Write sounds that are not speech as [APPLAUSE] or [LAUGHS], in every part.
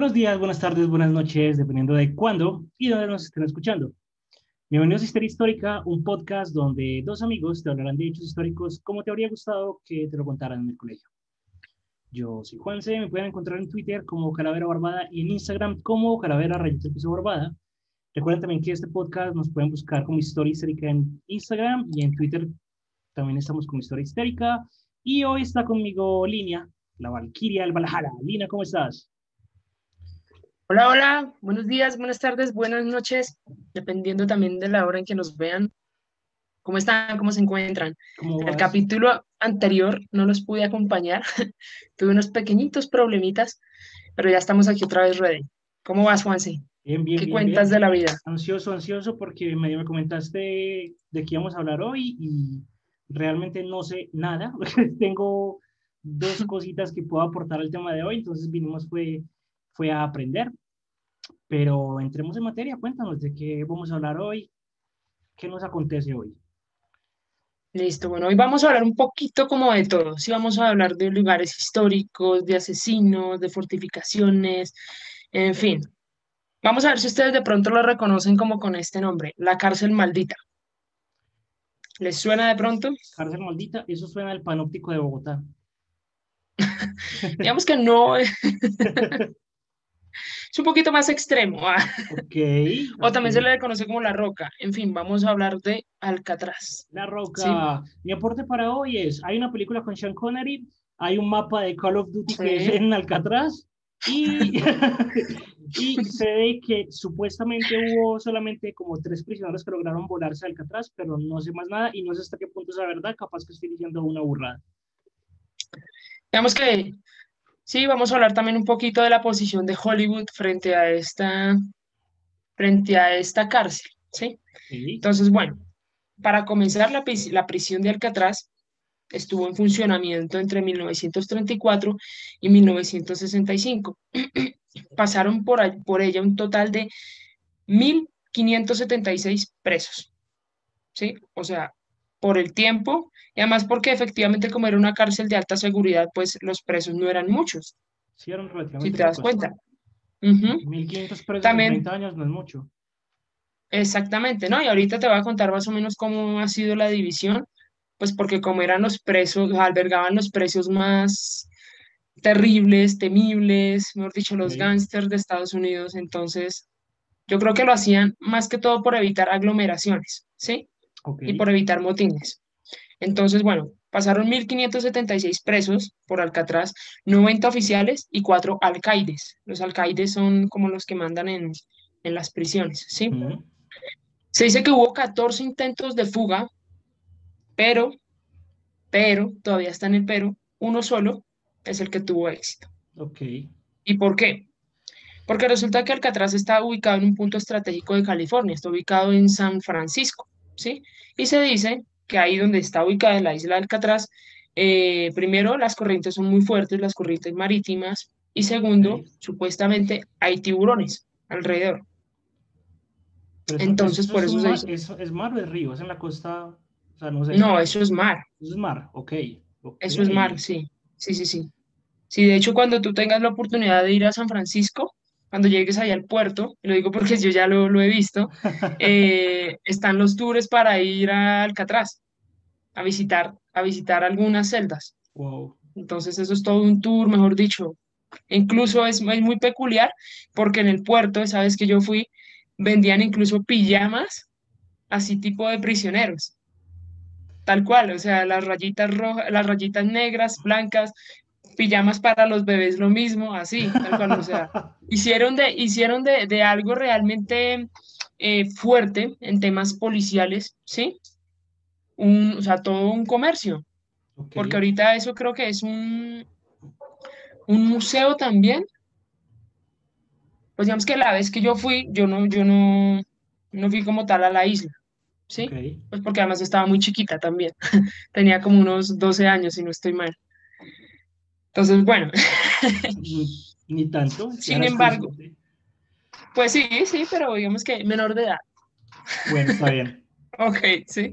Buenos días, buenas tardes, buenas noches, dependiendo de cuándo y dónde nos estén escuchando. Bienvenidos a Historia Histórica, un podcast donde dos amigos te hablarán de hechos históricos como te habría gustado que te lo contaran en el colegio. Yo soy Juanse, me pueden encontrar en Twitter como Calavera Barbada y en Instagram como Calavera Rayita Piso Barbada. Recuerden también que este podcast nos pueden buscar como Historia Histérica en Instagram y en Twitter también estamos como Historia Histérica. Y hoy está conmigo Línea, la Valquiria del Valhalla. Lina, ¿cómo estás? Hola, hola, buenos días, buenas tardes, buenas noches, dependiendo también de la hora en que nos vean. ¿Cómo están? ¿Cómo se encuentran? en el capítulo anterior no los pude acompañar, [LAUGHS] tuve unos pequeñitos problemitas, pero ya estamos aquí otra vez ready. ¿Cómo vas, Juanse? Bien, bien. ¿Qué cuentas de la vida? Ansioso, ansioso, porque medio me comentaste de qué íbamos a hablar hoy y realmente no sé nada. [LAUGHS] Tengo dos [LAUGHS] cositas que puedo aportar al tema de hoy, entonces vinimos fue, fue a aprender. Pero entremos en materia, cuéntanos de qué vamos a hablar hoy, qué nos acontece hoy. Listo, bueno, hoy vamos a hablar un poquito como de todo. Sí, vamos a hablar de lugares históricos, de asesinos, de fortificaciones, en fin. Vamos a ver si ustedes de pronto lo reconocen como con este nombre, la cárcel maldita. ¿Les suena de pronto? Cárcel maldita, eso suena al panóptico de Bogotá. [LAUGHS] Digamos que no. [LAUGHS] es un poquito más extremo. Ah. o también se le conoce como La Roca. En fin, vamos a hablar de Alcatraz. La Roca. Mi aporte para hoy es, hay una película con Sean Connery, hay un mapa de Call of Duty que es en Alcatraz y, [LAUGHS] y se ve que supuestamente hubo solamente como tres prisioneros que lograron volarse a Alcatraz, pero no sé más nada y no sé hasta qué punto es la verdad, capaz que estoy diciendo una burrada. Digamos que Sí, vamos a hablar también un poquito de la posición de Hollywood frente a esta, frente a esta cárcel, ¿sí? Entonces, bueno, para comenzar, la, la prisión de Alcatraz estuvo en funcionamiento entre 1934 y 1965. [CLEARS THROAT] Pasaron por, por ella un total de 1.576 presos, ¿sí? O sea, por el tiempo y además porque efectivamente como era una cárcel de alta seguridad, pues los presos no eran muchos. Sí, eran relativamente Si te das cuenta. 1.500 presos También, en 30 años no es mucho. Exactamente, ¿no? Y ahorita te voy a contar más o menos cómo ha sido la división, pues porque como eran los presos, albergaban los precios más terribles, temibles, mejor dicho, los gángsters de Estados Unidos, entonces yo creo que lo hacían más que todo por evitar aglomeraciones, ¿sí? Y por evitar motines. Entonces, bueno, pasaron 1.576 presos por Alcatraz, 90 oficiales y 4 alcaides. Los alcaides son como los que mandan en, las prisiones, ¿sí? Se dice que hubo 14 intentos de fuga, pero, pero, todavía está en el pero, uno solo es el que tuvo éxito. Ok. ¿Y por qué? Porque resulta que Alcatraz está ubicado en un punto estratégico de California, está ubicado en San Francisco. ¿Sí? Y se dice que ahí donde está ubicada la isla de Alcatraz, eh, primero, las corrientes son muy fuertes, las corrientes marítimas, y segundo, supuestamente hay tiburones alrededor. Entonces, por eso, se ¿Es mar o es río? ¿Es en la costa? no, eso es mar. Eso es mar, ok. Eso es mar, sí. Sí, sí, sí. Sí, de hecho, cuando tú tengas la oportunidad de ir a San Francisco, cuando llegues allá al puerto, y lo digo porque yo ya lo, he visto, eh, [LAUGHS] están los tours para ir a Alcatraz a visitar, a visitar algunas celdas. Entonces eso es todo un tour, mejor dicho. Incluso es, es muy peculiar porque en el puerto, sabes que yo fui, vendían incluso pijamas así tipo de prisioneros. Tal cual, o sea, las rayitas rojas, las rayitas negras, blancas, pijamas para los bebés lo mismo, así, tal cual, o sea, [LAUGHS] hicieron de, hicieron de, algo realmente eh, fuerte en temas policiales, ¿sí? Un, o sea, todo un comercio, porque ahorita eso creo que es un, un museo también. Pues digamos que la vez que yo fui, yo no, yo no, no fui como tal a la isla, ¿sí? Pues porque además estaba muy chiquita también. [LAUGHS] Tenía como unos 12 años, si no estoy mal. Entonces, bueno, Ni, [LAUGHS] ni tanto. sin embargo, consciente. pues sí, sí, pero digamos que menor de edad. Bueno, está bien. [LAUGHS] Ok, sí.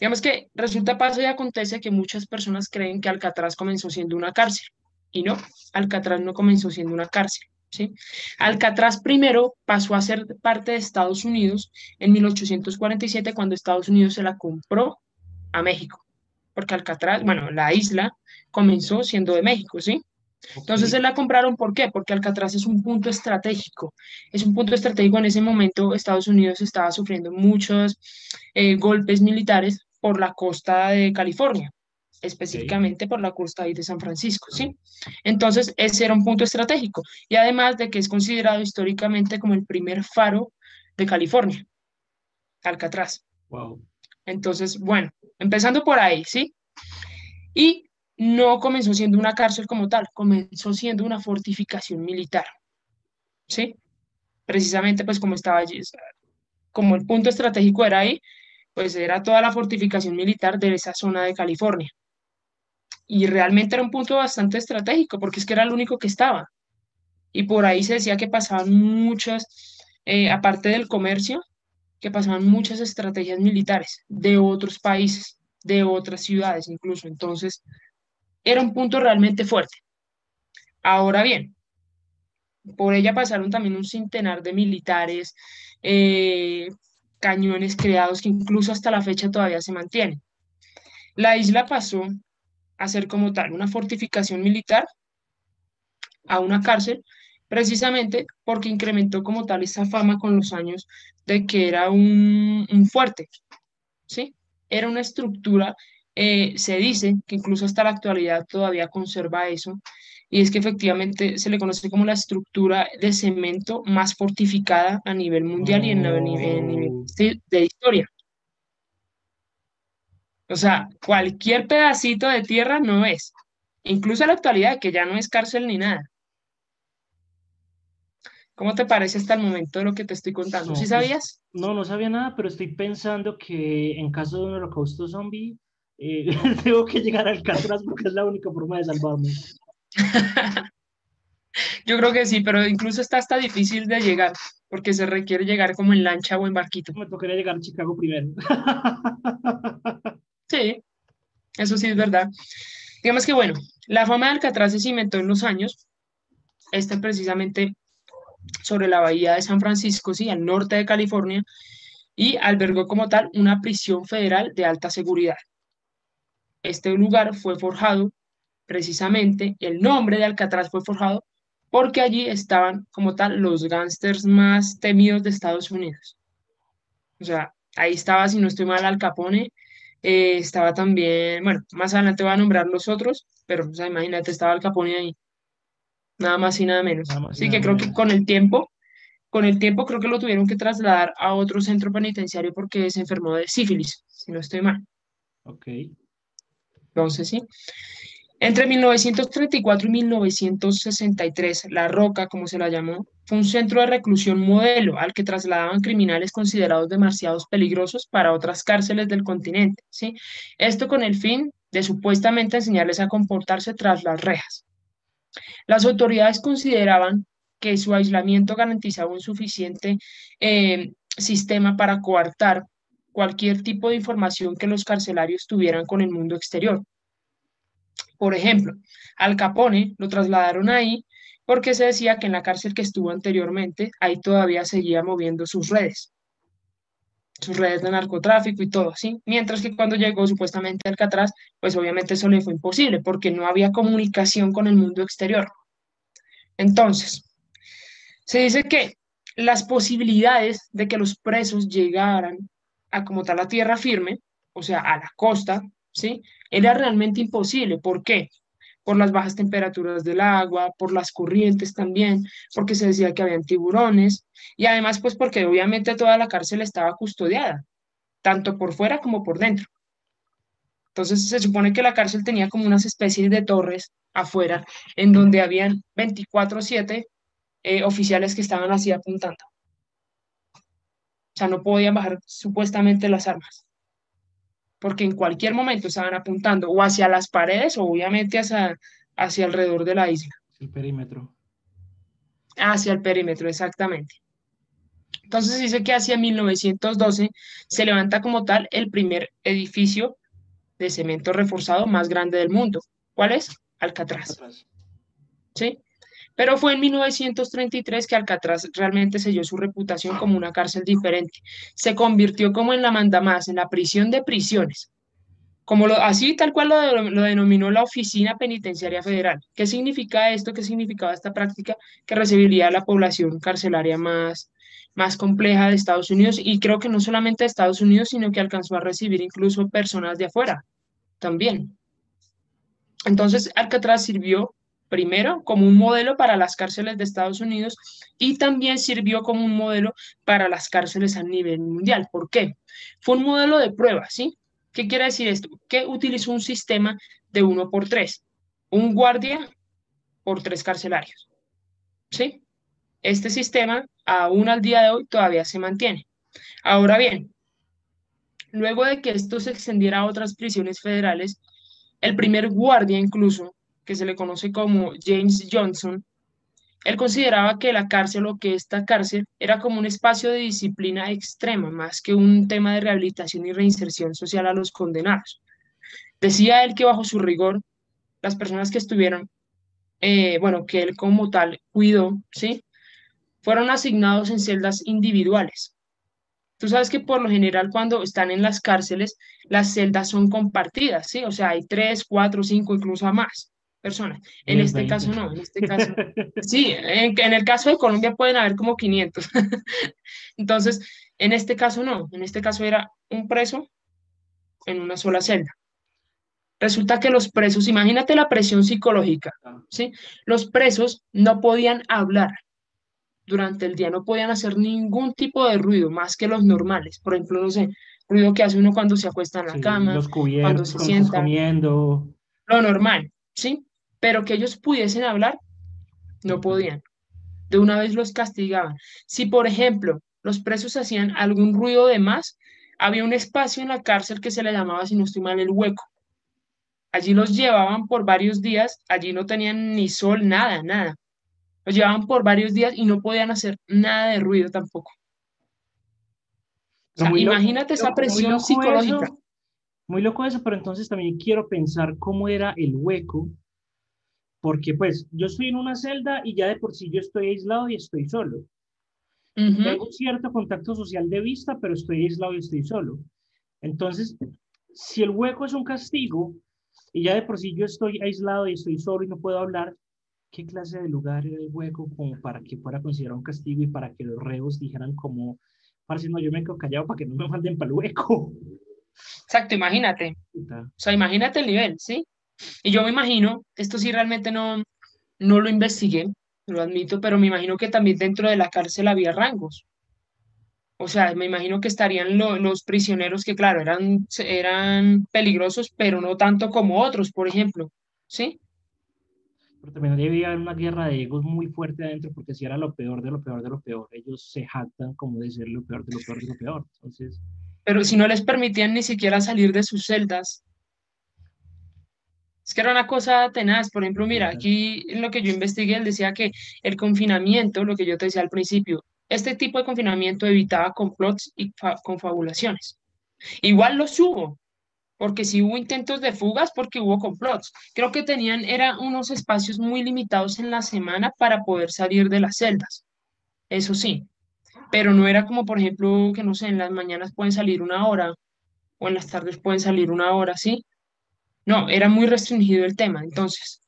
Digamos que resulta, pasa y acontece que muchas personas creen que Alcatraz comenzó siendo una cárcel. Y no, Alcatraz no comenzó siendo una cárcel, ¿sí? Alcatraz primero pasó a ser parte de Estados Unidos en 1847 cuando Estados Unidos se la compró a México. Porque Alcatraz, bueno, la isla comenzó siendo de México, ¿sí? Entonces se la compraron, ¿por qué? Porque Alcatraz es un punto estratégico. Es un punto estratégico. En ese momento Estados Unidos estaba sufriendo muchos eh, golpes militares por la costa de California, específicamente por la costa ahí de San Francisco, ¿sí? Entonces ese era un punto estratégico. Y además de que es considerado históricamente como el primer faro de California, Alcatraz. Wow. Entonces, bueno, empezando por ahí, ¿sí? Y no comenzó siendo una cárcel como tal, comenzó siendo una fortificación militar, ¿sí? Precisamente pues como estaba allí, como el punto estratégico era ahí, pues era toda la fortificación militar de esa zona de California. Y realmente era un punto bastante estratégico porque es que era el único que estaba. Y por ahí se decía que pasaban muchas, eh, aparte del comercio, que pasaban muchas estrategias militares de otros países, de otras ciudades incluso. Entonces, era un punto realmente fuerte. Ahora bien, por ella pasaron también un centenar de militares, eh, cañones creados que incluso hasta la fecha todavía se mantienen. La isla pasó a ser como tal una fortificación militar a una cárcel, precisamente porque incrementó como tal esa fama con los años de que era un, un fuerte, ¿sí? Era una estructura, eh, se dice que incluso hasta la actualidad todavía conserva eso, y es que efectivamente se le conoce como la estructura de cemento más fortificada a nivel mundial y en a nivel, Oh, de, de historia. O sea, cualquier pedacito de tierra no es, incluso en la actualidad, que ya no es cárcel ni nada. ¿Cómo te parece hasta el momento de lo que te estoy contando? ¿Sí no, pues sabías? no, no sabía nada, pero estoy pensando que en caso de un holocausto zombie, eh, [LAUGHS] tengo que llegar al Alcatraz porque es la única forma de salvarme. [LAUGHS] Yo creo que sí, pero incluso está hasta difícil de llegar, porque se requiere llegar como en lancha o en barquito. Me tocaría llegar a Chicago primero. [LAUGHS] Sí, eso sí es verdad. Digamos que bueno, la fama de Alcatraz se cimentó en los años, este precisamente sobre la bahía de San Francisco, sí, al norte de California, y albergó como tal una prisión federal de alta seguridad. Este lugar fue forjado, precisamente, el nombre de Alcatraz fue forjado porque allí estaban como tal los gángsters más temidos de Estados Unidos. O sea, ahí estaba, si no estoy mal, Al Capone, eh, estaba también, bueno, más adelante voy a nombrar los otros, pero o sea, imagínate, estaba Al Capone ahí, nada más y nada menos. Nada Así nada que creo que con el tiempo, con el tiempo creo que lo tuvieron que trasladar a otro centro penitenciario porque se enfermó de sífilis, si no estoy mal. Ok. Entonces, sí. Entre 1934 y 1963, La Roca, como se la llamó, fue un centro de reclusión modelo al que trasladaban criminales considerados demasiado peligrosos para otras cárceles del continente, ¿sí? Esto con el fin de supuestamente enseñarles a comportarse tras las rejas. Las autoridades consideraban que su aislamiento garantizaba un suficiente eh, sistema para coartar cualquier tipo de información que los carcelarios tuvieran con el mundo exterior. Por ejemplo, Al Capone lo trasladaron ahí porque se decía que en la cárcel que estuvo anteriormente, ahí todavía seguía moviendo sus redes, sus redes de narcotráfico y todo, ¿sí? Mientras que cuando llegó supuestamente Alcatraz, pues obviamente eso le fue imposible porque no había comunicación con el mundo exterior. Entonces, se dice que las posibilidades de que los presos llegaran a como tal a tierra firme, o sea, a la costa, ¿sí? Era realmente imposible. ¿Por qué? Por las bajas temperaturas del agua, por las corrientes también, porque se decía que habían tiburones y además pues porque obviamente toda la cárcel estaba custodiada, tanto por fuera como por dentro. Entonces se supone que la cárcel tenía como unas especies de torres afuera en donde habían 24/7 eh, oficiales que estaban así apuntando. O sea, no podían bajar supuestamente las armas, porque en cualquier momento estaban apuntando o hacia las paredes o obviamente hacia, hacia alrededor de la isla. El perímetro. Hacia el perímetro, exactamente. Entonces dice que hacia 1912 se levanta como tal el primer edificio de cemento reforzado más grande del mundo. ¿Cuál es? Alcatraz. ¿Sí? Pero fue en 1933 que Alcatraz realmente selló su reputación como una cárcel diferente. Se convirtió como en la mandamás, en la prisión de prisiones. Como lo, así tal cual lo, lo, denominó la Oficina Penitenciaria Federal. ¿Qué significa esto? ¿Qué significaba esta práctica? Que recibiría la población carcelaria más, más compleja de Estados Unidos y creo que no solamente de Estados Unidos, sino que alcanzó a recibir incluso personas de afuera también. Entonces, Alcatraz sirvió primero como un modelo para las cárceles de Estados Unidos y también sirvió como un modelo para las cárceles a nivel mundial. ¿Por qué? Fue un modelo de prueba, ¿sí? ¿Qué quiere decir esto? Que utilizó un sistema de uno por tres, un guardia por tres carcelarios, ¿sí? Este sistema, aún al día de hoy, todavía se mantiene. Ahora bien, luego de que esto se extendiera a otras prisiones federales, el primer guardia incluso, que se le conoce como James Johnson, él consideraba que la cárcel o que esta cárcel era como un espacio de disciplina extrema, más que un tema de rehabilitación y reinserción social a los condenados. Decía él que bajo su rigor, las personas que estuvieron, eh, bueno, que él como tal cuidó, ¿sí? fueron asignados en celdas individuales. Tú sabes que por lo general cuando están en las cárceles, las celdas son compartidas, ¿sí? O sea, hay tres, cuatro, cinco, incluso más personas. En este caso no, en este [LAUGHS] caso. Sí, en, en, el caso de Colombia pueden haber como 500. [LAUGHS] Entonces, en este caso no, en este caso era un preso en una sola celda. Resulta que los presos, imagínate la presión psicológica, ¿sí? Los presos no podían hablar, durante el día no podían hacer ningún tipo de ruido más que los normales. Por ejemplo, no sé, ruido que hace uno cuando se acuesta en la cama, los cuando se sienta. comiendo. Lo normal, ¿sí? Pero que ellos pudiesen hablar, no podían. De una vez los castigaban. Si, por ejemplo, los presos hacían algún ruido de más, había un espacio en la cárcel que se le llamaba, si no estoy mal, el hueco. Allí los llevaban por varios días, allí no tenían ni sol, nada, nada. Los llevaban por varios días y no podían hacer nada de ruido tampoco. O sea, imagínate esa presión psicológica. muy loco eso, pero entonces también quiero pensar cómo era el hueco, porque pues yo estoy en una celda y ya de por sí yo estoy aislado y estoy solo. Tengo cierto contacto social de vista, pero estoy aislado y estoy solo. Entonces, si el hueco es un castigo y ya de por sí yo estoy aislado y estoy solo y no puedo hablar, qué clase de lugar era el hueco como para que fuera considerado un castigo y para que los reos dijeran como, si no, yo me quedo callado para que no me manden para el hueco. Exacto, imagínate. O sea, imagínate el nivel, ¿sí? Y yo me imagino, esto sí realmente no, no lo investigué, lo admito, pero me imagino que también dentro de la cárcel había rangos. O sea, me imagino que estarían los prisioneros que, claro, eran, eran peligrosos, pero no tanto como otros, por ejemplo, ¿sí? pero también debía haber una guerra de egos muy fuerte adentro, porque si era lo peor de lo peor de lo peor, ellos se jactan como de ser lo peor de lo peor de lo peor. Entonces... Pero si no les permitían ni siquiera salir de sus celdas, es que era una cosa tenaz. Por ejemplo, mira, aquí en lo que yo investigué, él decía que el confinamiento, lo que yo te decía al principio, este tipo de confinamiento evitaba complots y confabulaciones. Igual los hubo, porque si hubo intentos de fugas, porque hubo complots. Creo que tenían, eran unos espacios muy limitados en la semana para poder salir de las celdas, eso sí, pero no era como, por ejemplo, que no sé, en las mañanas pueden salir una hora o en las tardes pueden salir una hora, ¿sí? No, era muy restringido el tema. Entonces,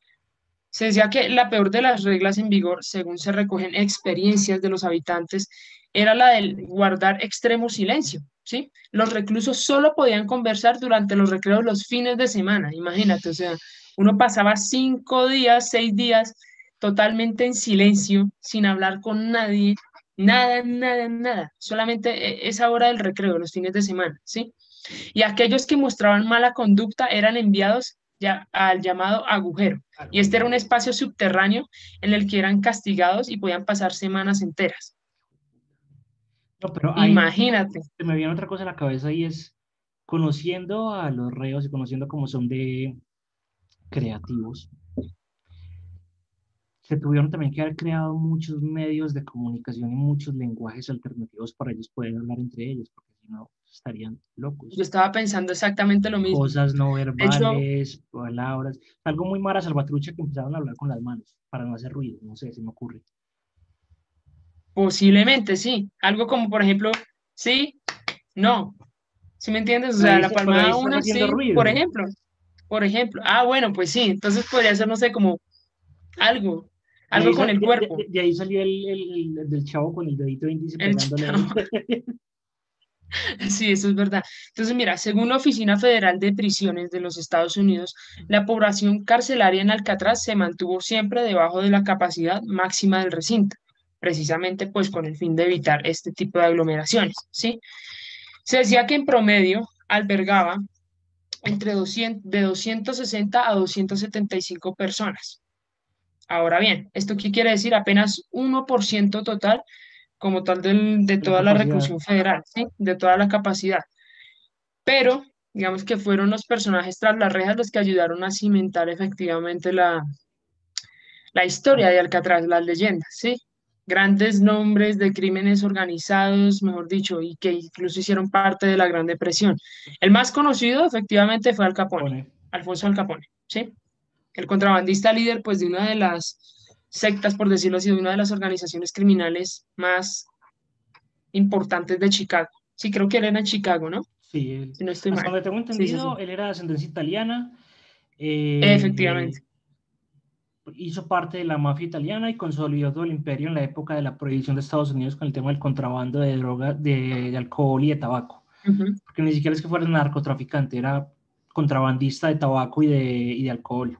se decía que la peor de las reglas en vigor, según se recogen experiencias de los habitantes, era la del guardar extremo silencio. ¿sí? Los reclusos solo podían conversar durante los recreos los fines de semana, imagínate, o sea, uno pasaba cinco días, seis días totalmente en silencio, sin hablar con nadie, nada, nada, nada, solamente e, esa hora del recreo, los fines de semana, ¿sí? Y aquellos que mostraban mala conducta eran enviados ya, al llamado agujero. Y este era un espacio subterráneo en el que eran castigados y podían pasar semanas enteras. No, pero Imagínate. Se me viene otra cosa a la cabeza y es conociendo a los reos y conociendo cómo son de creativos, se tuvieron también que haber creado muchos medios de comunicación y muchos lenguajes alternativos para ellos poder hablar entre ellos, porque si no estarían locos. Yo estaba pensando exactamente lo mismo. Cosas no verbales, palabras, algo muy mara salvatrucha que empezaron a hablar con las manos para no hacer ruido, no sé, se me ocurre. Posiblemente, sí. Algo como, por ejemplo, sí, no. ¿Sí me entiendes? O sea, la palmada una, sí, por ejemplo. Por ejemplo. Ah, bueno, pues sí. Entonces podría ser, no sé, como algo. Algo con el cuerpo. De, ahí salió el, el, del chavo con el dedito índice pegándole. [LAUGHS] [LAUGHS] Sí, eso es verdad. Entonces, mira, según la Oficina Federal de Prisiones de los Estados Unidos, la población carcelaria en Alcatraz se mantuvo siempre debajo de la capacidad máxima del recinto, precisamente pues con el fin de evitar este tipo de aglomeraciones, ¿sí? Se decía que en promedio albergaba entre 200, de 260 a 275 personas. Ahora bien, ¿esto qué quiere decir? Apenas 1% total como tal de toda la, reclusión federal, ¿sí? de toda la capacidad. Pero, digamos que fueron los personajes tras las rejas los que ayudaron a cimentar efectivamente la, la historia de Alcatraz, las leyendas, ¿sí? Grandes nombres de crímenes organizados, mejor dicho, y que incluso hicieron parte de la Gran Depresión. El más conocido, efectivamente, fue Al Capone, Alfonso Al Capone, ¿sí? El contrabandista líder, pues, de una de las sectas, por decirlo así, de una de las organizaciones criminales más importantes de Chicago. Sí, creo que él era en Chicago, ¿no? Sí, si no estoy mal. donde tengo entendido, él era de ascendencia italiana. Eh, Efectivamente. Hizo parte de la mafia italiana y consolidó todo el imperio en la época de la prohibición de Estados Unidos con el tema del contrabando de droga, de, alcohol y de tabaco. Porque ni siquiera es que fuera narcotraficante, era contrabandista de tabaco y de, y de alcohol.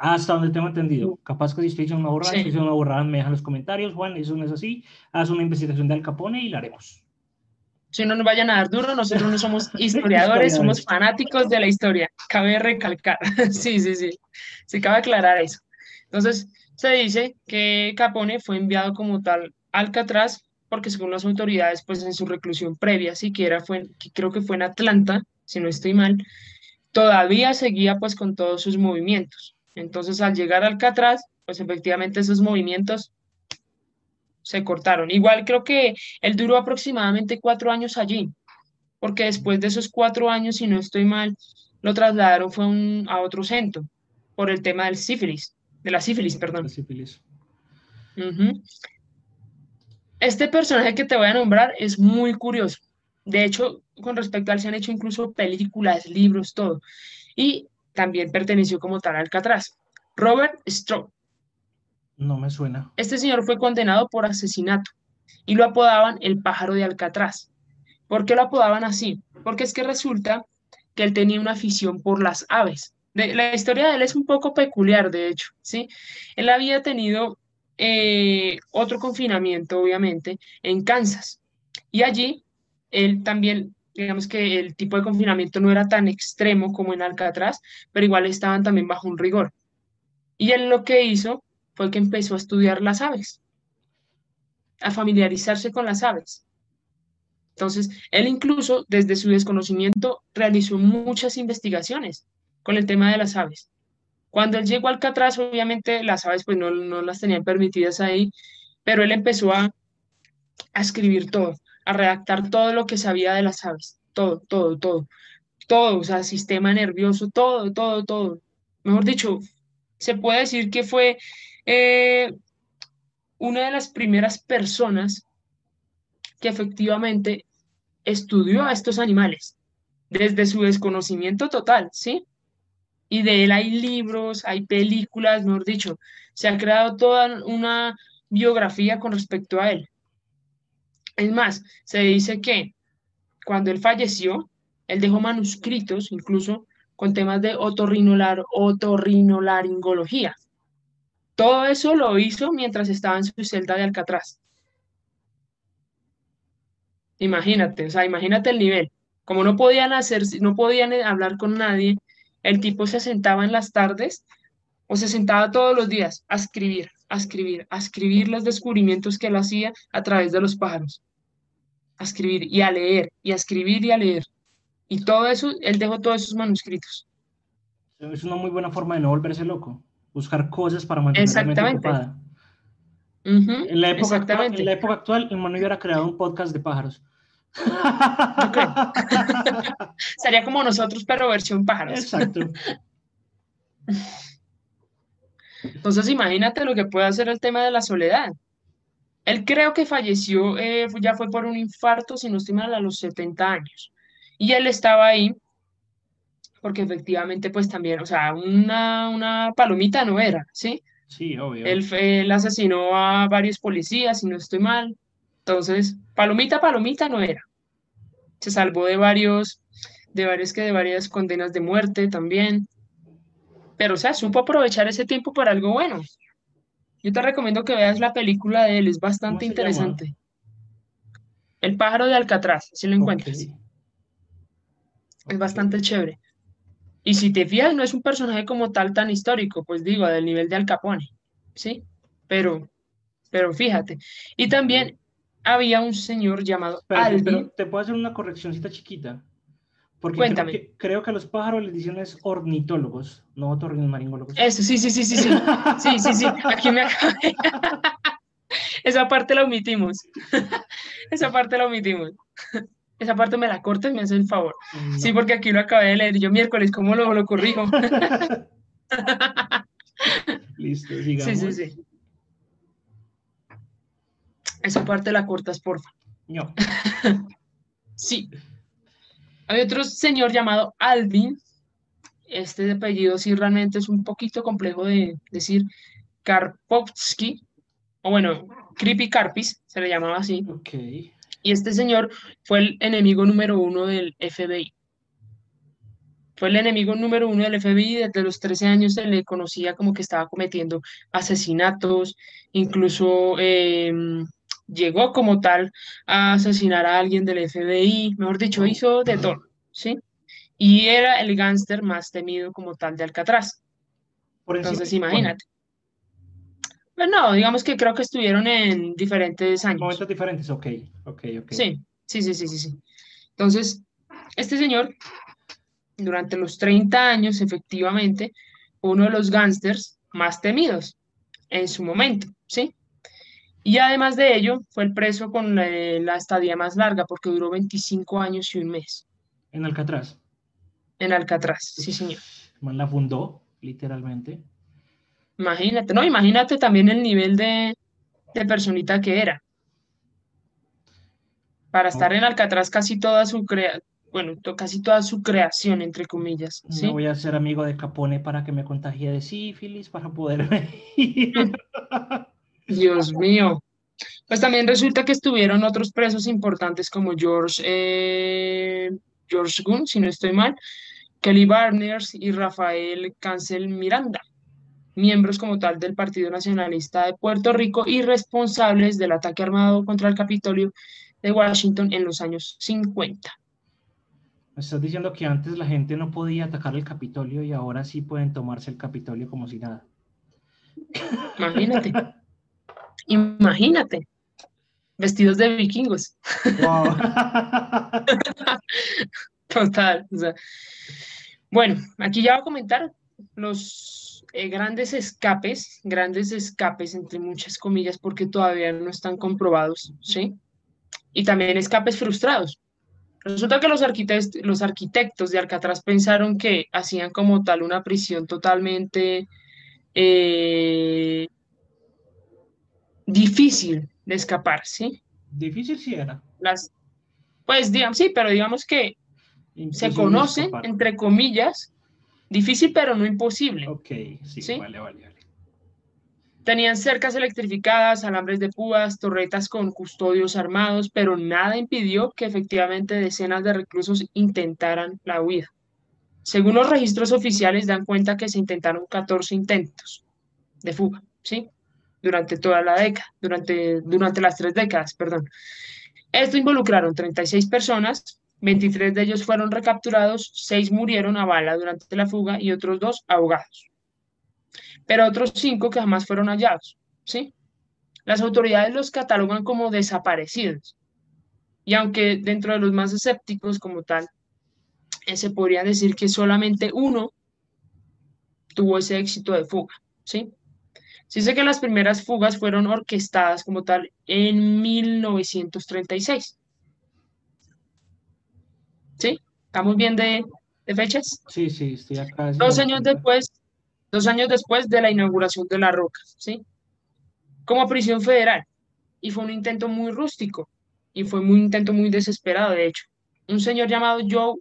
Hasta donde tengo entendido. Capaz que si estoy diciendo una borrada, si una borrada, me dejan los comentarios. Juan, eso no es así. Haz una investigación de Al Capone y la haremos. Si no nos vayan a dar duro, nosotros no somos [LAUGHS] historiadores, somos fanáticos de la historia. Cabe recalcar. [LAUGHS] sí, sí, sí. Sí, cabe aclarar eso. Entonces, se dice que Capone fue enviado como tal a Alcatraz porque según las autoridades, pues en su reclusión previa, siquiera fue, creo que fue en Atlanta, si no estoy mal, todavía seguía pues con todos sus movimientos. Entonces, al llegar al Alcatraz, pues efectivamente esos movimientos se cortaron. Igual creo que él duró aproximadamente cuatro años allí, porque después de esos cuatro años, si no estoy mal, lo trasladaron fue a otro centro por el tema del sífilis, de la sífilis, perdón. sífilis. Este personaje que te voy a nombrar es muy curioso. De hecho, con respecto a él se han hecho incluso películas, libros, todo. Y también perteneció como tal a Alcatraz. Robert Stroh. No me suena. Este señor fue condenado por asesinato y lo apodaban el pájaro de Alcatraz. ¿Por qué lo apodaban así? Porque es que resulta que él tenía una afición por las aves. la historia de él es un poco peculiar, de hecho, ¿sí? Él había tenido eh, otro confinamiento, obviamente, en Kansas. Y allí él también digamos que el tipo de confinamiento no era tan extremo como en Alcatraz, pero igual estaban también bajo un rigor. Y él lo que hizo fue que empezó a estudiar las aves, a familiarizarse con las aves. Entonces, él incluso desde su desconocimiento realizó muchas investigaciones con el tema de las aves. Cuando él llegó a Alcatraz, obviamente las aves pues no, no las tenían permitidas ahí, pero él empezó a, a escribir todo a redactar todo lo que sabía de las aves, todo, todo, todo, todo, o sea, sistema nervioso, todo, todo, todo. Mejor dicho, se puede decir que fue eh, una de las primeras personas que efectivamente estudió a estos animales desde su desconocimiento total, ¿sí? Y de él hay libros, hay películas, mejor dicho, se ha creado toda una biografía con respecto a él. Es más, se dice que cuando él falleció, él dejó manuscritos incluso con temas de otorrinolar, otorrinolaringología. Todo eso lo hizo mientras estaba en su celda de Alcatraz. Imagínate, o sea, imagínate el nivel. Como no podían hacer, no podían hablar con nadie, el tipo se sentaba en las tardes o se sentaba todos los días a escribir, a escribir, a escribir los descubrimientos que él hacía a través de los pájaros, a escribir y a leer, y a escribir y a leer. Y todo eso, él dejó todos esos manuscritos. Es una muy buena forma de no volverse loco, buscar cosas para mantener la mente ocupada. en, la época actual, en la época actual, el Manu hubiera creado un podcast de pájaros. [LAUGHS] Sería como nosotros, pero versión pájaros. Exacto. [LAUGHS] Entonces, imagínate lo que puede hacer el tema de la soledad. Él creo que falleció, eh, ya fue por un infarto, si no estoy mal, a los 70 años. Y él estaba ahí porque efectivamente, pues también, o sea, una, una palomita no era, ¿sí? Sí, obvio. Él, él asesinó a varios policías, si no estoy mal. Entonces, palomita, palomita no era. Se salvó de varios, de varios que de varias condenas de muerte también. Pero, o sea, supo aprovechar ese tiempo para algo bueno. Yo te recomiendo que veas la película de él, es bastante interesante. El pájaro de Alcatraz, si lo encuentras. Es bastante chévere. Y si te fijas, no es un personaje como tal tan histórico, pues digo, del nivel de Al Capone, ¿sí? Pero, pero fíjate. Y también había un señor llamado Alvin. Pero te puedo hacer una correccióncita chiquita. Porque Cuéntame. Creo que, a los pájaros les dicen es ornitólogos, no otorrinolaringólogos. Eso, sí, sí, sí, sí, sí. Sí, sí, sí. Aquí me acabé. [LAUGHS] Esa parte la omitimos. [LAUGHS] Esa parte la omitimos. Esa parte me la cortas y me hace el favor. Sí, porque aquí lo acabé de leer. Yo miércoles, ¿cómo lo, lo corrijo? [LAUGHS] Listo, sigamos. Sí, sí, sí. Esa parte la cortas, porfa. No. sí. Hay otro señor llamado Alvin. Este apellido sí realmente es un poquito complejo de decir. Karpovsky, o bueno, Creepy Carpis, se le llamaba así. Y este señor fue el enemigo número uno del FBI. Fue el enemigo número uno del FBI. Desde los 13 años se le conocía como que estaba cometiendo asesinatos, incluso em, llegó como tal a asesinar a alguien del FBI, mejor dicho, hizo de todo, ¿sí? Y era el gángster más temido como tal de Alcatraz. Entonces, imagínate. Pues no, digamos que creo que estuvieron en diferentes años. Momentos diferentes, ok, ok, ok. Sí, sí, sí, sí, sí, sí. Entonces, este señor, durante los 30 años, efectivamente, uno de los gángsters más temidos en su momento, ¿sí? Y además de ello, fue el preso con la, la estadía más larga, porque duró 25 años y un mes. ¿En Alcatraz? En Alcatraz, sí, señor. Man la fundó, literalmente. Imagínate, no, imagínate también el nivel de, personita que era. Para estar en Alcatraz casi toda su crea bueno, casi toda su creación, entre comillas. ¿sí? voy a ser amigo de Capone para que me contagie de sífilis, para poder [LAUGHS] [LAUGHS] Dios mío. Pues también resulta que estuvieron otros presos importantes como George, eh, George Gunn, si no estoy mal, Kelly Barners y Rafael Cancel Miranda miembros como tal del Partido Nacionalista de Puerto Rico y responsables del ataque armado contra el Capitolio de Washington en los años 50. Me estás diciendo que antes la gente no podía atacar el Capitolio y ahora sí pueden tomarse el Capitolio como si nada. Imagínate. [LAUGHS] Imagínate. Vestidos de vikingos. [LAUGHS] Total. bueno, aquí ya voy a comentar los eh, grandes escapes, grandes escapes entre muchas comillas porque todavía no están comprobados, ¿sí? Y también escapes frustrados. Resulta que los, arquitectos, los arquitectos de Alcatraz pensaron que hacían como tal una prisión totalmente eh, difícil de escapar, ¿sí? Difícil sí era. Las, pues digamos, sí, pero digamos que se conocen, entre comillas, Difícil, pero no imposible. Ok, sí, vale, vale, vale. Tenían cercas electrificadas, alambres de púas, torretas con custodios armados, pero nada impidió que efectivamente decenas de reclusos intentaran la huida. Según los registros oficiales, dan cuenta que se intentaron 14 intentos de fuga, ¿sí? Durante toda la década, durante, durante las tres décadas, perdón. Esto involucraron 36 personas, 23 de ellos fueron recapturados, 6 murieron a bala durante la fuga y otros 2 ahogados. Pero otros 5 que jamás fueron hallados, ¿sí? Las autoridades los catalogan como desaparecidos. Y aunque dentro de los más escépticos como tal, eh, se podría decir que solamente uno tuvo ese éxito de fuga, ¿sí? Se dice que las primeras fugas fueron orquestadas como tal en 1936. ¿Sí? ¿Estamos bien de, fechas? Sí, sí, estoy acá. Dos años después, dos años después de la inauguración de La Roca, ¿sí? Como prisión federal. Y fue un intento muy rústico. Y fue un intento muy desesperado, de hecho. Un señor llamado Joe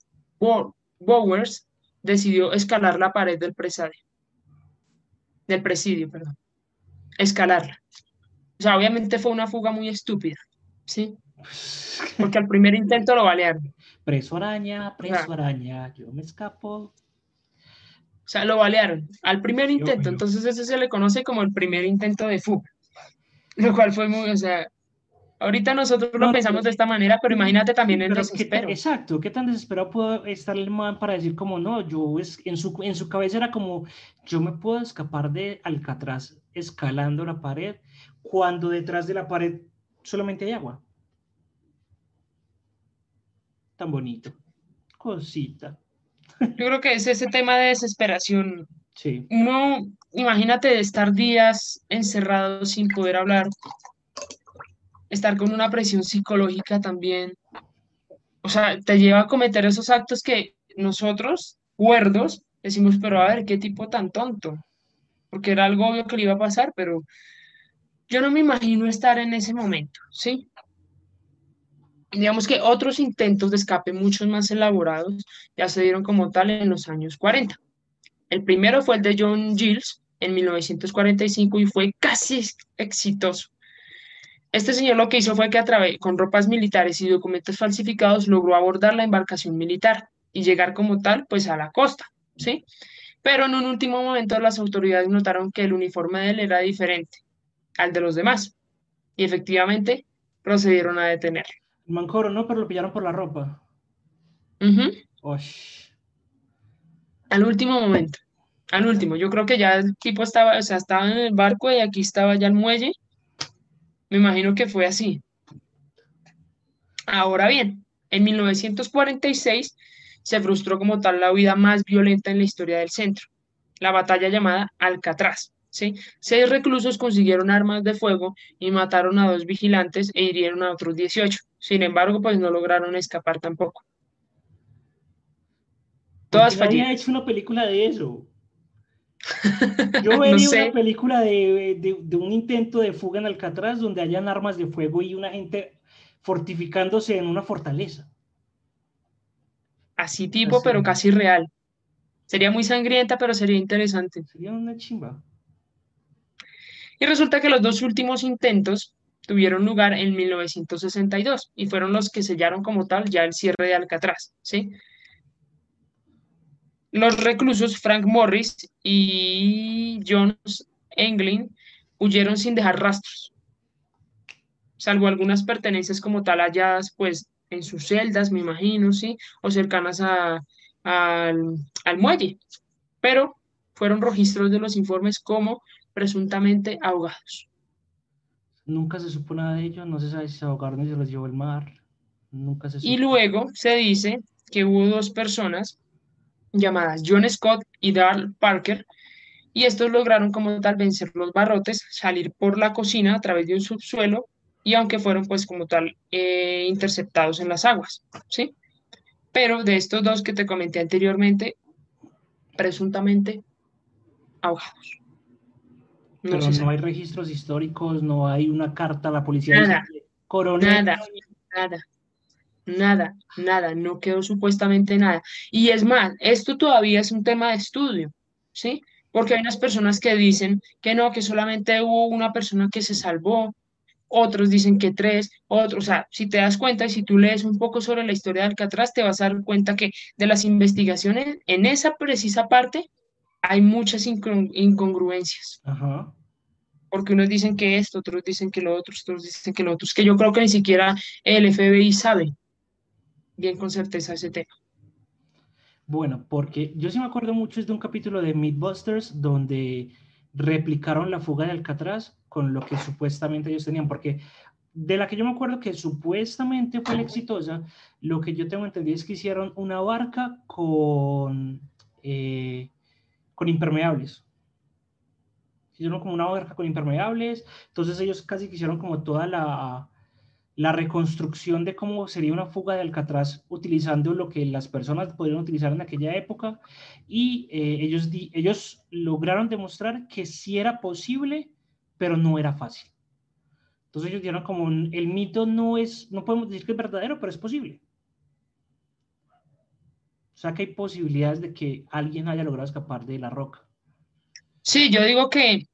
Bowers decidió escalar la pared del presidio. Del presidio, perdón. Escalarla. O sea, obviamente fue una fuga muy estúpida, ¿sí? Porque al primer intento lo balearon. Preso araña, preso araña, yo me escapo. O sea, lo balearon al primer intento, entonces ese se le conoce como el primer intento de fuga. Lo cual fue muy, o sea, ahorita nosotros lo pensamos de esta manera, pero imagínate también el desespero. exacto, ¿qué tan desesperado pudo estar el man para decir como no? Yo, es, en, su, en su cabeza era como, yo me puedo escapar de Alcatraz escalando la pared, cuando detrás de la pared solamente hay agua tan bonito. Cosita. Yo creo que es ese tema de desesperación. Sí. Uno, imagínate estar días encerrado sin poder hablar, estar con una presión psicológica también. O sea, te lleva a cometer esos actos que nosotros, cuerdos, decimos, pero a ver, qué tipo tan tonto. Porque era algo obvio que le iba a pasar, pero yo no me imagino estar en ese momento, ¿sí? Digamos que otros intentos de escape, muchos más elaborados, ya se dieron como tal en los años 40. El primero fue el de John Giles en 1945 y fue casi exitoso. Este señor lo que hizo fue que a través, con ropas militares y documentos falsificados logró abordar la embarcación militar y llegar como tal pues a la costa, ¿sí? Pero en un último momento las autoridades notaron que el uniforme de él era diferente al de los demás y efectivamente procedieron a detenerlo. Mancoro no, pero lo pillaron por la ropa. Al último momento. Al último. Yo creo que ya el tipo estaba, o sea, estaba en el barco y aquí estaba ya el muelle. Me imagino que fue así. Ahora bien, en 1946 se frustró como tal la huida más violenta en la historia del centro, la batalla llamada Alcatraz. ¿sí? Seis reclusos consiguieron armas de fuego y mataron a dos vigilantes e hirieron a otros 18. Sin embargo, pues no lograron escapar tampoco. Todas había hecho una película de eso. Yo [LAUGHS] vería una película de, de, un intento de fuga en Alcatraz donde hayan armas de fuego y una gente fortificándose en una fortaleza. Así tipo, pero casi real. Sería muy sangrienta, pero sería interesante. Sería una chimba. Y resulta que los dos últimos intentos tuvieron lugar en 1962 y fueron los que sellaron como tal ya el cierre de Alcatraz, ¿sí? Los reclusos Frank Morris y Jones Englin huyeron sin dejar rastros, salvo algunas pertenencias como tal halladas pues en sus celdas, me imagino, ¿sí? O cercanas al, al muelle. Pero fueron registros de los informes como presuntamente ahogados. Nunca se supo nada de ellos, no se sabe si se ahogaron y se los llevó el mar. Nunca se Y luego se dice que hubo dos personas llamadas John Scott y Darl Parker, y estos lograron como tal vencer los barrotes, salir por la cocina a través de un subsuelo, y aunque fueron pues como tal eh, interceptados en las aguas, ¿sí? Pero de estos dos que te comenté anteriormente, presuntamente ahogados. Pero no, hay registros históricos, no hay una carta a la policía. Nada, nada, nada, nada, nada, no quedó supuestamente nada. Y es más, esto todavía es un tema de estudio, ¿sí? Porque hay unas personas que dicen que no, que solamente hubo una persona que se salvó, otros dicen que tres, otros, o sea, si te das cuenta y si tú lees un poco sobre la historia de Alcatraz, te vas a dar cuenta que de las investigaciones en esa precisa parte hay muchas incongruencias. Porque unos dicen que esto, otros dicen que lo otro, otros dicen que lo otro. Es que yo creo que ni siquiera el FBI sabe. Bien con certeza ese tema. Bueno, porque yo sí me acuerdo mucho es de un capítulo de Mythbusters donde replicaron la fuga de Alcatraz con lo que supuestamente ellos tenían, porque de la que yo me acuerdo que supuestamente fue exitosa, lo que yo tengo entendido es que hicieron una barca con, eh, con impermeables. Hicieron como una barca con impermeables, entonces ellos casi que hicieron como toda la, la reconstrucción de cómo sería una fuga de Alcatraz utilizando lo que las personas podrían utilizar en aquella época y eh, ellos, ellos lograron demostrar que sí era posible, pero no era fácil. Entonces ellos dijeron como el mito no es, no podemos decir que es verdadero, pero es posible. O sea que hay posibilidades de que alguien haya logrado escapar de la roca. Sí, yo digo que,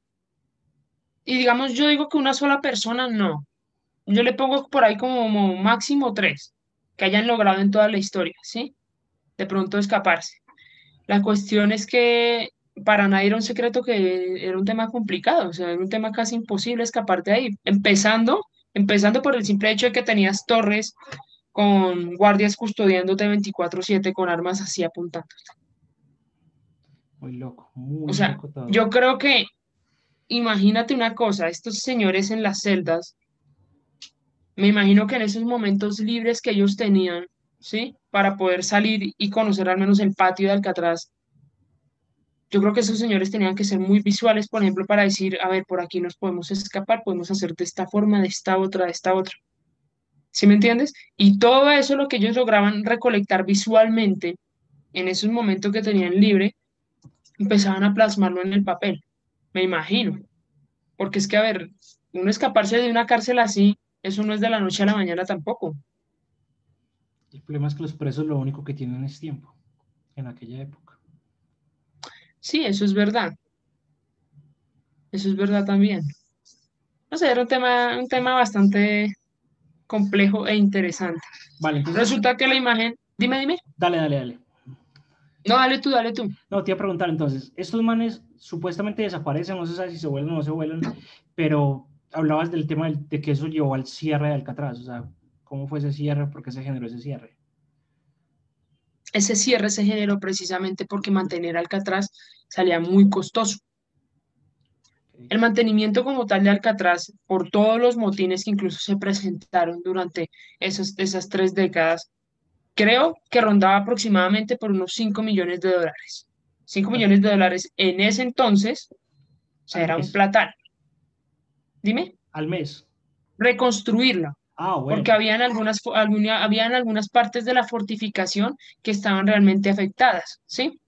y digamos, yo digo que una sola persona no, yo le pongo por ahí como máximo tres que hayan logrado en toda la historia, ¿sí? De pronto escaparse. La cuestión es que para nadie era un secreto que era un tema complicado, o sea, era un tema casi imposible escaparte de ahí. Empezando, empezando por el simple hecho de que tenías torres con guardias custodiándote 24/7 con armas así apuntándote. Muy loco, muy O sea, yo creo que, imagínate una cosa, estos señores en las celdas me imagino que en esos momentos libres que ellos tenían, ¿sí? Para poder salir y conocer al menos el patio de Alcatraz, yo creo que esos señores tenían que ser muy visuales, por ejemplo, para decir, a ver, por aquí nos podemos escapar, podemos hacer de esta forma, de esta otra, de esta otra. ¿Sí me entiendes? Y todo eso lo que ellos lograban recolectar visualmente en esos momentos que tenían libre, empezaban a plasmarlo en el papel, me imagino. Porque es que, a ver, uno escaparse de una cárcel así, eso no es de la noche a la mañana tampoco. El problema es que los presos lo único que tienen es tiempo en aquella época. Sí, eso es verdad. Eso es verdad también. No sé, era un tema, un tema bastante complejo e interesante. Vale, Resulta que la imagen. Dime, dime. Dale, dale, dale. No, dale tú, dale tú. No, te iba a preguntar entonces. Estos manes supuestamente desaparecen, no se sabe si se vuelven o no se vuelven, pero hablabas del tema de que eso llevó al cierre de Alcatraz, o sea, ¿cómo fue ese cierre? ¿Por qué se generó ese cierre? Ese cierre se generó precisamente porque mantener Alcatraz salía muy costoso. El mantenimiento como tal de Alcatraz, por todos los motines que incluso se presentaron durante esas, esas tres décadas, creo que rondaba aproximadamente por unos 5 millones de dólares. 5 millones de dólares en ese entonces, o sea, era un platán. Dime. Al mes. Reconstruirla. Ah, bueno. Porque habían algunas, habían algunas partes de la fortificación que estaban realmente afectadas, ¿sí?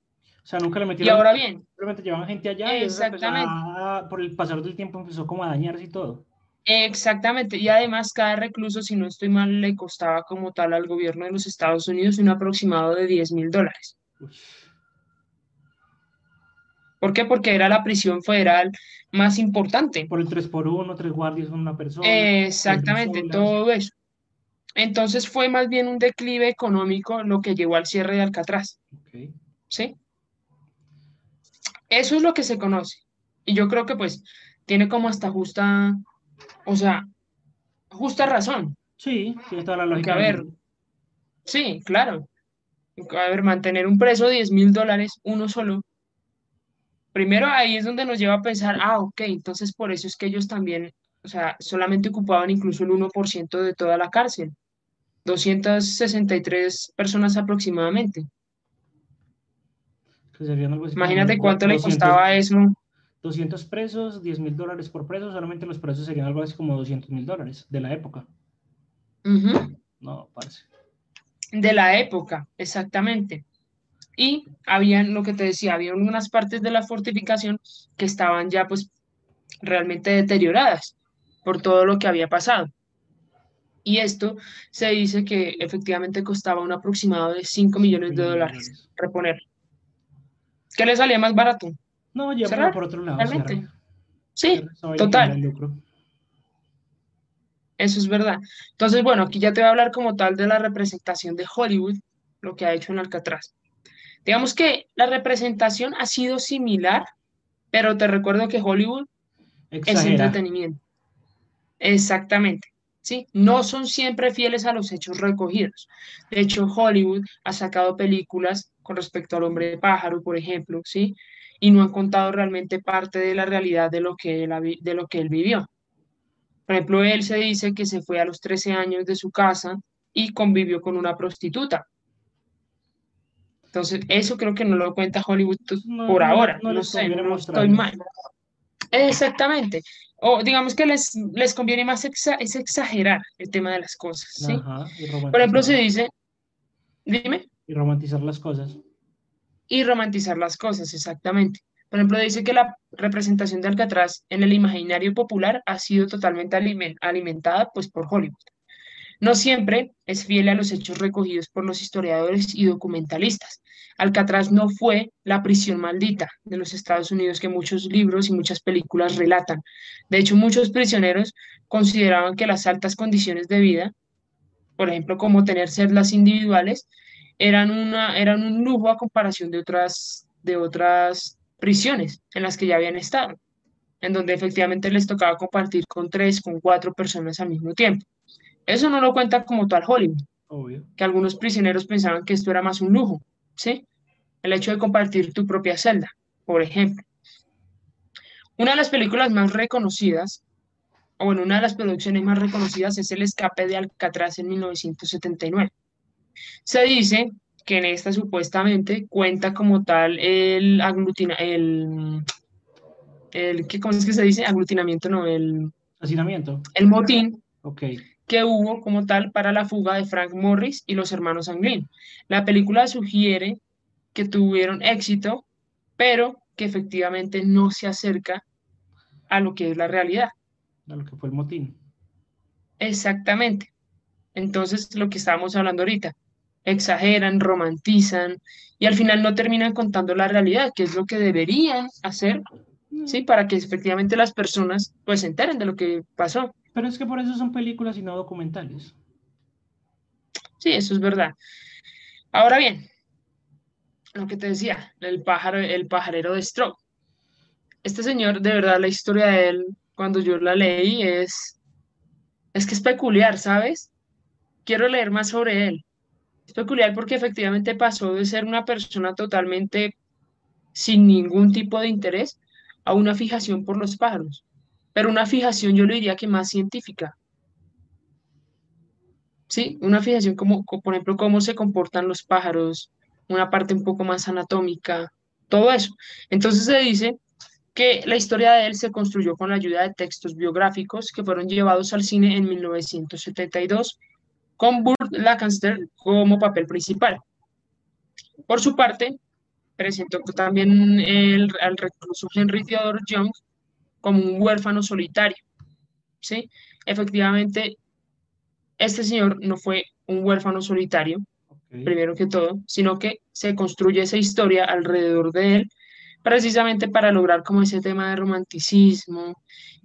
O sea, nunca le metieron. Y ahora bien. Simplemente llevaban gente allá exactamente. y por el pasar del tiempo empezó como a dañarse y todo. Exactamente, y además cada recluso, si no estoy mal, le costaba como tal al gobierno de los Estados Unidos un aproximado de 10 mil dólares. ¿Por qué? Porque era la prisión federal más importante. Por el 3 por 1 tres guardias una persona. Exactamente, todo eso. Entonces fue más bien un declive económico lo que llevó al cierre de Alcatraz. ¿Sí? Eso es lo que se conoce. Y yo creo que pues tiene como hasta justa, o sea, justa razón. Sí, tiene toda la lógica. a ver, sí, claro. A ver, mantener un preso de 10 mil dólares, uno solo, primero ahí es donde nos lleva a pensar, ah, ok, entonces por eso es que ellos también, o sea, solamente ocupaban incluso el 1% de toda la cárcel, 263 personas aproximadamente. Imagínate cuánto le costaba eso. 200 presos, 10 mil dólares por preso, solamente los presos serían algo así como 200 mil dólares de la época. No, parece. De la época, exactamente y habían, lo que te decía, había unas partes de la fortificación que estaban ya pues realmente deterioradas por todo lo que había pasado. Y esto se dice que efectivamente costaba un aproximado de 5 millones de dólares reponer. ¿Qué le salía más barato? No, ya por otro lado. Realmente. Sí, total. Eso es verdad. Entonces, bueno, aquí ya te voy a hablar como tal de la representación de Hollywood, lo que ha hecho en Alcatraz. Digamos que la representación ha sido similar, pero te recuerdo que Hollywood es entretenimiento. Exactamente. ¿sí? No son siempre fieles a los hechos recogidos. De hecho, Hollywood ha sacado películas con respecto al hombre de pájaro, por ejemplo, ¿sí? Y no han contado realmente parte de la realidad de lo que él, de lo que él vivió. Por ejemplo, él se dice que se fue a los 13 años de su casa y convivió con una prostituta. Entonces, eso creo que no lo cuenta Hollywood por ahora. No, sé, no estoy mal. Exactamente. O digamos que les, les conviene más es exagerar el tema de las cosas, ¿sí? Por ejemplo, se dice, dime. Y romantizar las cosas. Y romantizar las cosas, exactamente. Por ejemplo, dice que la representación de Alcatraz en el imaginario popular ha sido totalmente alimentada pues, por Hollywood. No siempre es fiel a los hechos recogidos por los historiadores y documentalistas. Alcatraz no fue la prisión maldita de los Estados Unidos que muchos libros y muchas películas relatan. De hecho, muchos prisioneros consideraban que las altas condiciones de vida, por ejemplo, como tener celdas individuales, eran, una, eran un lujo a comparación de otras, de otras prisiones en las que ya habían estado, en donde efectivamente les tocaba compartir con tres, con cuatro personas al mismo tiempo. Eso no lo cuenta como tal Hollywood, que algunos prisioneros pensaban que esto era más un lujo, ¿sí? El hecho de compartir tu propia celda, por ejemplo. Una de las películas más reconocidas, o bueno, una de las producciones más reconocidas es El escape de Alcatraz en 1979. Se dice que en esta supuestamente cuenta como tal el aglutina, el, el ¿qué, ¿cómo es que se dice? Aglutinamiento, no, el... Hacinamiento. El motín. Ok. Que hubo como tal para la fuga de Frank Morris y los hermanos Anglin. La película sugiere que tuvieron éxito, pero que efectivamente no se acerca a lo que es la realidad. A lo que fue el motín. Exactamente. Entonces, lo que estábamos hablando ahorita, exageran, romantizan y al final no terminan contando la realidad, que es lo que deberían hacer, ¿sí? Para que efectivamente las personas pues se enteren de lo que pasó. Pero es que por eso son películas y no documentales. Sí, eso es verdad. Ahora bien, lo que te decía, el pájaro, el pajarero de Stroke. Este señor, de verdad, la historia de él, cuando yo la leí, es, es que es peculiar, ¿sabes? Quiero leer más sobre él. Es peculiar porque efectivamente pasó de ser una persona totalmente sin ningún tipo de interés a una fijación por los pájaros, pero una fijación yo le diría que más científica. Sí, una fijación como, por ejemplo, cómo se comportan los pájaros, una parte un poco más anatómica, todo eso. Entonces se dice que la historia de él se construyó con la ayuda de textos biográficos que fueron llevados al cine en 1972 con Burt Lancaster como papel principal. Por su parte, presentó también el, al recluso Henry Theodore Young como un huérfano solitario. ¿sí? Efectivamente, este señor no fue un huérfano solitario, primero que todo, sino que se construye esa historia alrededor de él precisamente para lograr como ese tema de romanticismo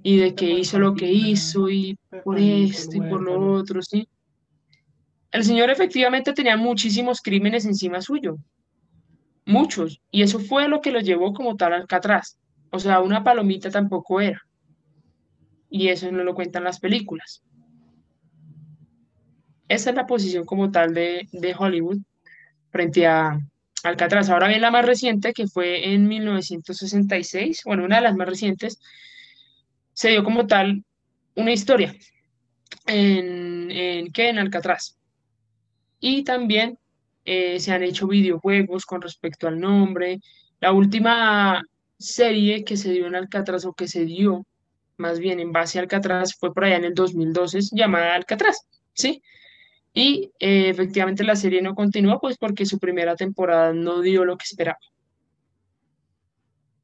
y de que hizo lo que hizo y por esto y por lo otro, ¿sí? El señor efectivamente tenía muchísimos crímenes encima suyo, muchos, y eso fue lo que lo llevó como tal al Alcatraz. O sea, una palomita tampoco era. Y eso no lo cuentan las películas. Esa es la posición como tal de, Hollywood frente a Alcatraz. Ahora bien, la más reciente, que fue en 1966, bueno, una de las más recientes, se dio como tal una historia en, en ¿qué? En Alcatraz. Y también eh, se han hecho videojuegos con respecto al nombre. La última serie que se dio en Alcatraz o que se dio más bien en base a Alcatraz fue por allá en el 2012 llamada Alcatraz, ¿sí? Y eh, efectivamente la serie no continúa pues porque su primera temporada no dio lo que esperaba.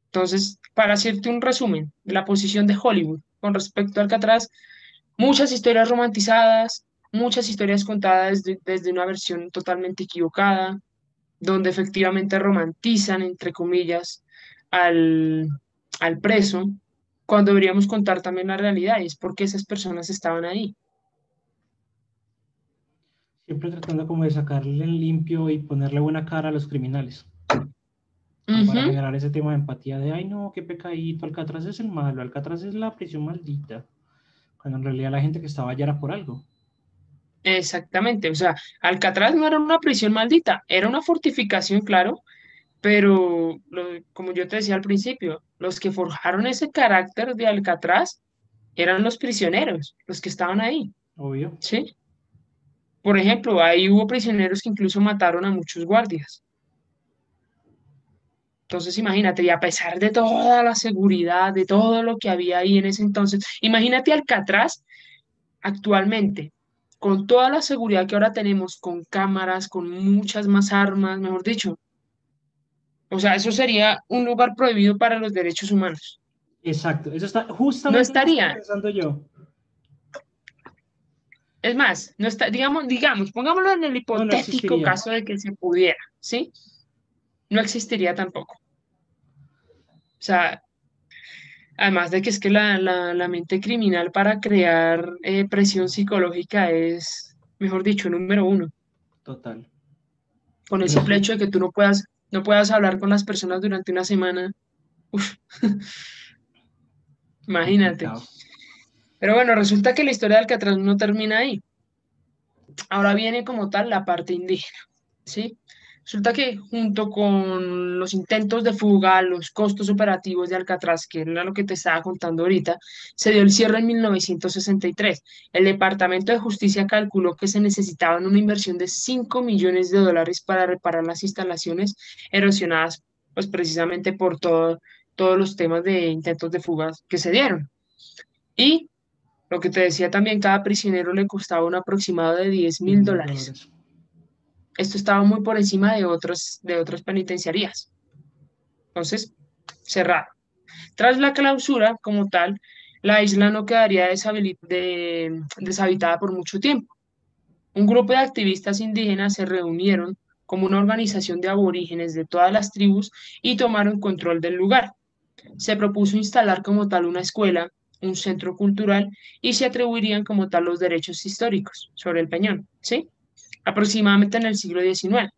Entonces, para hacerte un resumen de la posición de Hollywood con respecto a Alcatraz, muchas historias romantizadas, muchas historias contadas desde, una versión totalmente equivocada, donde efectivamente romantizan, entre comillas, al, al preso, cuando deberíamos contar también la realidad, y es porque esas personas estaban ahí. Siempre tratando como de sacarle el limpio y ponerle buena cara a los criminales. Para generar ese tema de empatía de, ay no, qué pecadito, Alcatraz es el malo, Alcatraz es la prisión maldita. Cuando en realidad la gente que estaba allá era por algo. Exactamente, o sea, Alcatraz no era una prisión maldita, era una fortificación, claro, pero como yo te decía al principio, los que forjaron ese carácter de Alcatraz eran los prisioneros, los que estaban ahí. Obvio. ¿Sí? Por ejemplo, ahí hubo prisioneros que incluso mataron a muchos guardias. Entonces, imagínate, y a pesar de toda la seguridad, de todo lo que había ahí en ese entonces, imagínate Alcatraz actualmente, con toda la seguridad que ahora tenemos, con cámaras, con muchas más armas, mejor dicho. O sea, eso sería un lugar prohibido para los derechos humanos. Exacto, eso está justamente no estaría. pensando yo. Es más, no está, digamos, digamos, pongámoslo en el hipotético caso de que se pudiera, ¿sí? No existiría tampoco. O sea, además de que es que la, mente criminal para crear eh, presión psicológica es, mejor dicho, número uno. Total. Con ese hecho de que tú no puedas, no puedas hablar con las personas durante una semana. Uf. [LAUGHS] Imagínate. Pero bueno, resulta que la historia de Alcatraz no termina ahí. Ahora viene como tal la parte indígena, ¿sí? Resulta que junto con los intentos de fuga, los costos operativos de Alcatraz, que era lo que te estaba contando ahorita, se dio el cierre en 1963. El Departamento de Justicia calculó que se necesitaban una inversión de 5 millones de dólares para reparar las instalaciones erosionadas, pues precisamente por todo, todos los temas de intentos de fugas que se dieron. Y lo que te decía también, cada prisionero le costaba un aproximado de 10 mil dólares. Esto estaba muy por encima de, otros, de otras penitenciarías. Entonces, cerrado. Tras la clausura como tal, la isla no quedaría deshabitada por mucho tiempo. Un grupo de activistas indígenas se reunieron como una organización de aborígenes de todas las tribus y tomaron control del lugar. Se propuso instalar como tal una escuela, un centro cultural y se atribuirían como tal los derechos históricos sobre el peñón, ¿sí? Aproximadamente en el siglo XIX.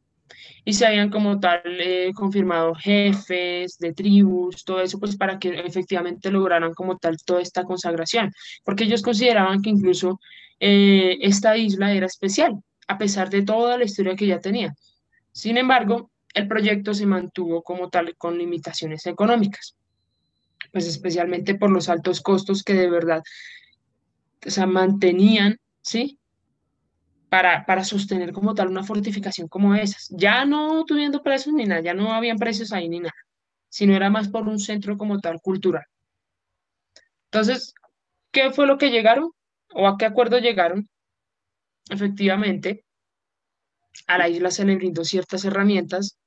Y se habían como tal eh, confirmado jefes de tribus, todo eso, pues para que efectivamente lograran como tal toda esta consagración, porque ellos consideraban que incluso eh, esta isla era especial, a pesar de toda la historia que ya tenía. Sin embargo, el proyecto se mantuvo como tal con limitaciones económicas pues especialmente por los altos costos que de verdad o mantenían, ¿sí? Para, para sostener como tal una fortificación como esas. Ya no tuviendo precios ni nada, ya no habían precios ahí ni nada, sino era más por un centro como tal cultural. Entonces, ¿qué fue lo que llegaron? ¿O a qué acuerdo llegaron? Efectivamente, a la isla se le brindó ciertas herramientas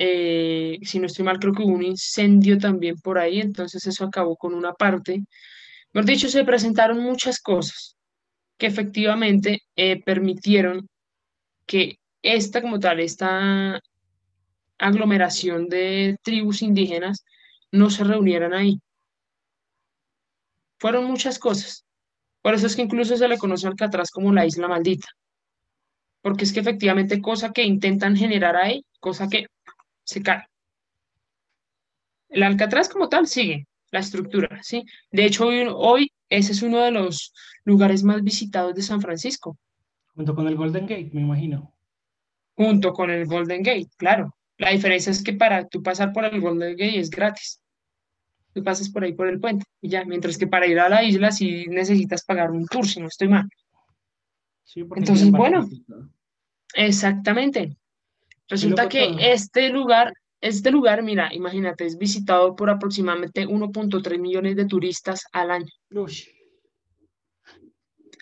eh, si no estoy mal, creo que hubo un incendio también por ahí, entonces eso acabó con una parte. Mejor dicho, se presentaron muchas cosas que efectivamente eh, permitieron que esta como tal, esta aglomeración de tribus indígenas no se reunieran ahí. Fueron muchas cosas. Por eso es que incluso se le conoce al Alcatraz como la isla maldita. Porque es que efectivamente cosa que intentan generar ahí, cosa que se cae. El Alcatraz como tal sigue la estructura, ¿sí? De hecho, hoy, ese es uno de los lugares más visitados de San Francisco. Junto con el Golden Gate, me imagino. Junto con el Golden Gate, claro. La diferencia es que para tú pasar por el Golden Gate es gratis. Tú pasas por ahí por el puente y ya, mientras que para ir a la isla sí necesitas pagar un tour, si no estoy mal. Entonces, bueno, exactamente. Resulta que este lugar, este lugar, mira, imagínate, es visitado por aproximadamente 1.3 millones de turistas al año.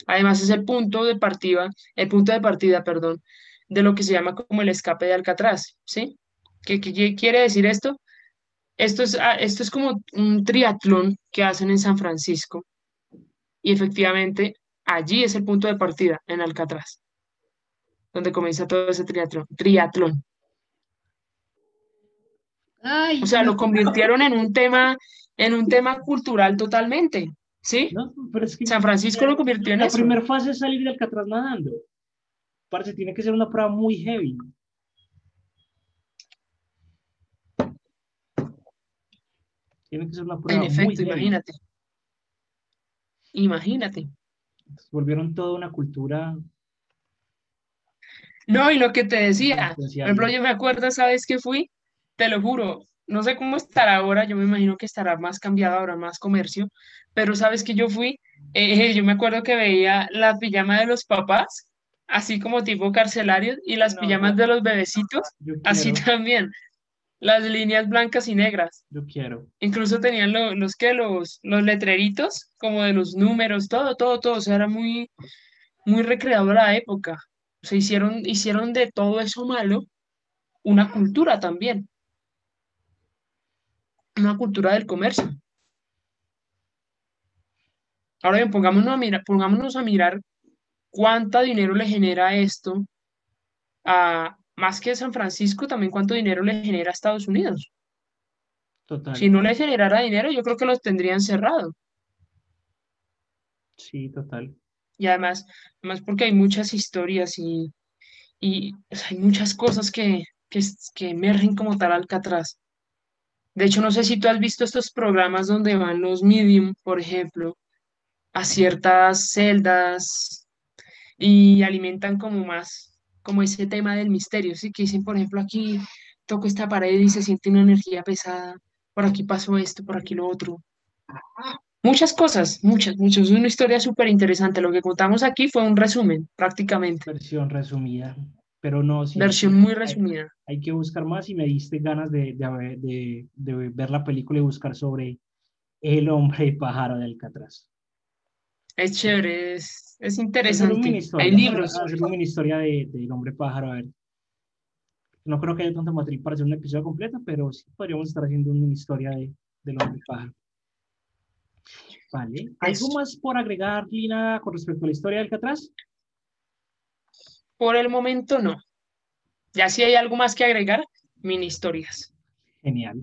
Además es el punto de partida, el punto de partida, perdón, de lo que se llama como el escape de Alcatraz, ¿sí? ¿Qué, quiere decir esto? Esto es, ah, esto es como un triatlón que hacen en San Francisco y efectivamente allí es el punto de partida, en Alcatraz donde comienza todo ese triatlón. triatlón. O sea, lo convirtieron en un tema, en un tema cultural totalmente. ¿Sí? San Francisco lo convirtió en la eso. La primera fase es salir del Alcatraz nadando. Parece tiene que ser una prueba muy heavy. Tiene que ser una prueba En efecto, imagínate. Imagínate. Volvieron toda una cultura. No, y lo que te decía, por ejemplo, yo me acuerdo, ¿sabes qué fui? Te lo juro, no sé cómo estará ahora, yo me imagino que estará más cambiado, ahora más comercio, pero sabes que yo fui, eh, [LAUGHS] yo me acuerdo que veía la pijama de los papás, así como tipo carcelarios, y las pijamas de los bebecitos, así también las líneas blancas y negras. Yo quiero. Incluso tenían los que los, los letreritos, como de los números, todo, todo, todo. O sea, era muy, muy recreador la época. O sea, hicieron, hicieron de todo eso malo una cultura también. Una cultura del comercio. Ahora bien, pongámonos a mirar, pongámonos a mirar cuánto dinero le genera esto a, más que San Francisco, también cuánto dinero le genera a Estados Unidos. Total. Si no le generara dinero, yo creo que los tendrían cerrado. Sí, total. Y además, además porque hay muchas historias y, y hay muchas cosas que, que, que emergen como tal Alcatraz. De hecho, no sé si tú has visto estos programas donde van los medium, por ejemplo, a ciertas celdas y alimentan como más como ese tema del misterio, ¿sí? Que dicen, por ejemplo, aquí toco esta pared y se siente una energía pesada, por aquí pasó esto, por aquí lo otro. Muchas cosas, muchas, muchas. Es una historia súper interesante. Lo que contamos aquí fue un resumen, prácticamente. Versión resumida, pero no. Sí, Versión muy resumida. Hay, que buscar más y me diste ganas de, de, de, ver la película y buscar sobre el hombre [LAUGHS] pájaro de Alcatraz. Es chévere, es, es interesante. Hay libros. Hacer una historia de, del hombre pájaro, a ver. No creo que haya tanto material para hacer un episodio completo, pero sí podríamos estar haciendo una historia de, del hombre pájaro. Vale. ¿Algo más por agregar, Lina, con respecto a la historia del Alcatraz? Por el momento no. Ya si hay algo más que agregar, mini historias. Genial.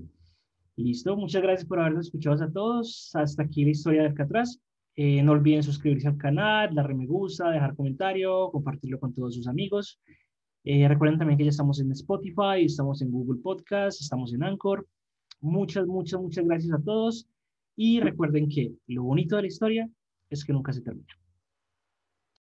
Listo. Muchas gracias por habernos escuchado a todos. Hasta aquí la historia del Alcatraz. Eh, no olviden suscribirse al canal, darle me gusta, dejar comentario, compartirlo con todos sus amigos. Eh, recuerden también que ya estamos en Spotify, estamos en Google Podcast, estamos en Anchor. Muchas, muchas, muchas gracias a todos. Y recuerden que lo bonito de la historia es que nunca se termina.